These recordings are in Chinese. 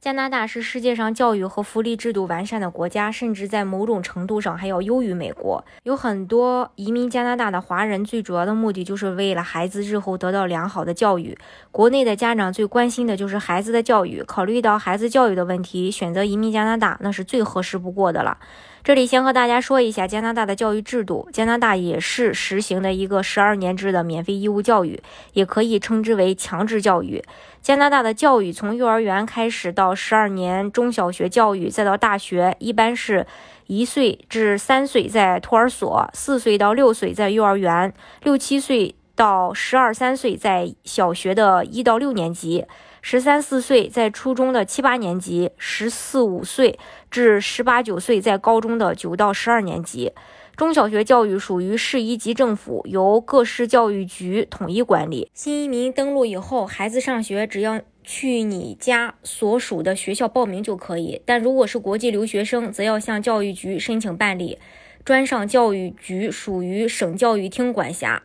加拿大是世界上教育和福利制度完善的国家，甚至在某种程度上还要优于美国。有很多移民加拿大的华人，最主要的目的就是为了孩子日后得到良好的教育。国内的家长最关心的就是孩子的教育，考虑到孩子教育的问题，选择移民加拿大那是最合适不过的了。这里先和大家说一下加拿大的教育制度。加拿大也是实行的一个十二年制的免费义务教育，也可以称之为强制教育。加拿大的教育从幼儿园开始到十二年中小学教育，再到大学，一般是一岁至三岁在托儿所，四岁到六岁在幼儿园，六七岁到十二三岁在小学的一到六年级。十三四岁在初中的七八年级，十四五岁至十八九岁在高中的九到十二年级。中小学教育属于市一级政府，由各市教育局统一管理。新移民登陆以后，孩子上学只要去你家所属的学校报名就可以，但如果是国际留学生，则要向教育局申请办理。专上教育局属于省教育厅管辖，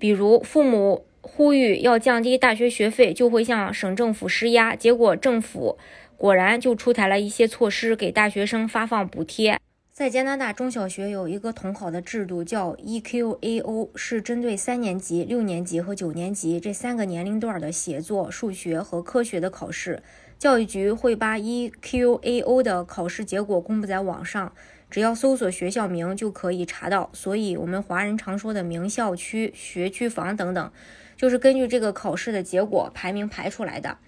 比如父母。呼吁要降低大学学费，就会向省政府施压。结果政府果然就出台了一些措施，给大学生发放补贴。在加拿大中小学有一个统考的制度，叫 EQAO，是针对三年级、六年级和九年级这三个年龄段的写作、数学和科学的考试。教育局会把 EQAO 的考试结果公布在网上，只要搜索学校名就可以查到。所以，我们华人常说的名校区、学区房等等。就是根据这个考试的结果排名排出来的，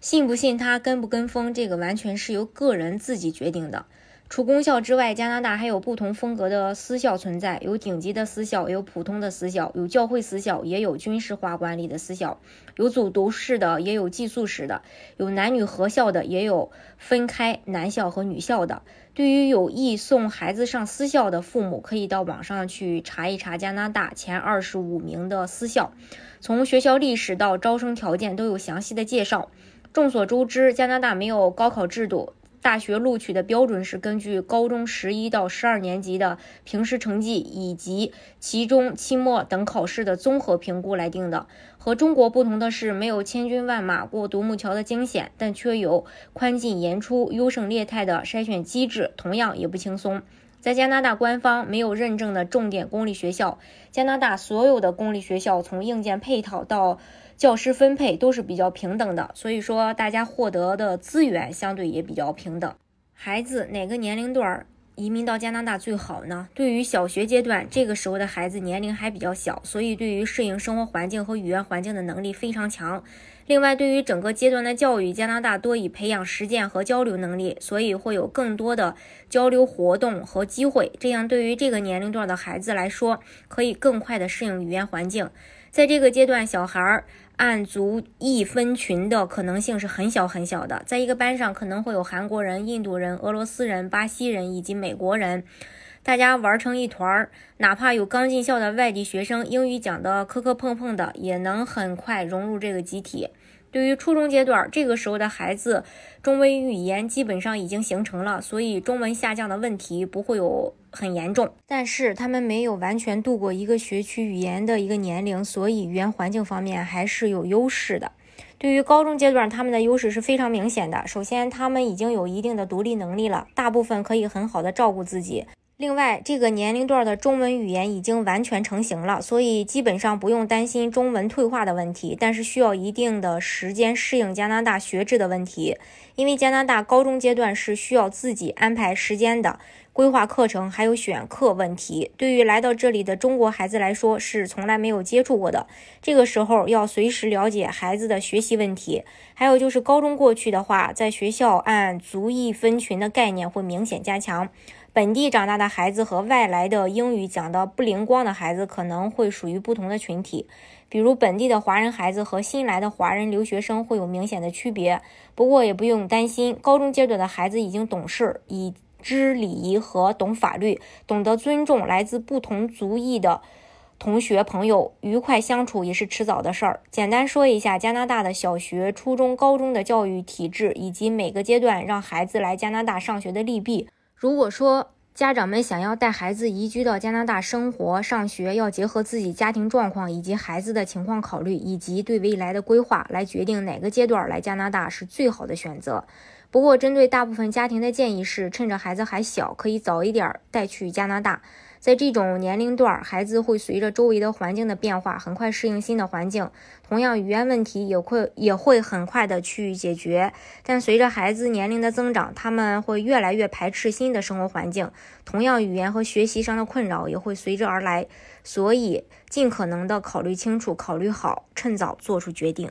信不信他跟不跟风，这个完全是由个人自己决定的。除公校之外，加拿大还有不同风格的私校存在，有顶级的私校，有普通的私校，有教会私校，也有军事化管理的私校，有走读式的，也有寄宿式的，有男女合校的，也有分开男校和女校的。对于有意送孩子上私校的父母，可以到网上去查一查加拿大前二十五名的私校。从学校历史到招生条件都有详细的介绍。众所周知，加拿大没有高考制度，大学录取的标准是根据高中十一到十二年级的平时成绩以及期中、期末等考试的综合评估来定的。和中国不同的是，没有千军万马过独木桥的惊险，但却有宽进严出、优胜劣汰的筛选机制，同样也不轻松。在加拿大，官方没有认证的重点公立学校。加拿大所有的公立学校，从硬件配套到教师分配都是比较平等的，所以说大家获得的资源相对也比较平等。孩子哪个年龄段移民到加拿大最好呢？对于小学阶段，这个时候的孩子年龄还比较小，所以对于适应生活环境和语言环境的能力非常强。另外，对于整个阶段的教育，加拿大多以培养实践和交流能力，所以会有更多的交流活动和机会。这样，对于这个年龄段的孩子来说，可以更快的适应语言环境。在这个阶段，小孩儿按族裔分群的可能性是很小很小的。在一个班上，可能会有韩国人、印度人、俄罗斯人、巴西人以及美国人。大家玩成一团儿，哪怕有刚进校的外地学生，英语讲的磕磕碰碰的，也能很快融入这个集体。对于初中阶段，这个时候的孩子，中文语言基本上已经形成了，所以中文下降的问题不会有很严重。但是他们没有完全度过一个学区语言的一个年龄，所以语言环境方面还是有优势的。对于高中阶段，他们的优势是非常明显的。首先，他们已经有一定的独立能力了，大部分可以很好的照顾自己。另外，这个年龄段的中文语言已经完全成型了，所以基本上不用担心中文退化的问题。但是需要一定的时间适应加拿大学制的问题，因为加拿大高中阶段是需要自己安排时间的，规划课程还有选课问题。对于来到这里的中国孩子来说，是从来没有接触过的。这个时候要随时了解孩子的学习问题。还有就是高中过去的话，在学校按族裔分群的概念会明显加强。本地长大的孩子和外来的英语讲的不灵光的孩子可能会属于不同的群体，比如本地的华人孩子和新来的华人留学生会有明显的区别。不过也不用担心，高中阶段的孩子已经懂事，已知礼仪和懂法律，懂得尊重来自不同族裔的同学朋友，愉快相处也是迟早的事儿。简单说一下加拿大的小学、初中、高中的教育体制，以及每个阶段让孩子来加拿大上学的利弊。如果说家长们想要带孩子移居到加拿大生活、上学，要结合自己家庭状况以及孩子的情况考虑，以及对未来的规划来决定哪个阶段来加拿大是最好的选择。不过，针对大部分家庭的建议是，趁着孩子还小，可以早一点带去加拿大。在这种年龄段，孩子会随着周围的环境的变化，很快适应新的环境。同样，语言问题也会也会很快的去解决。但随着孩子年龄的增长，他们会越来越排斥新的生活环境。同样，语言和学习上的困扰也会随之而来。所以，尽可能的考虑清楚，考虑好，趁早做出决定。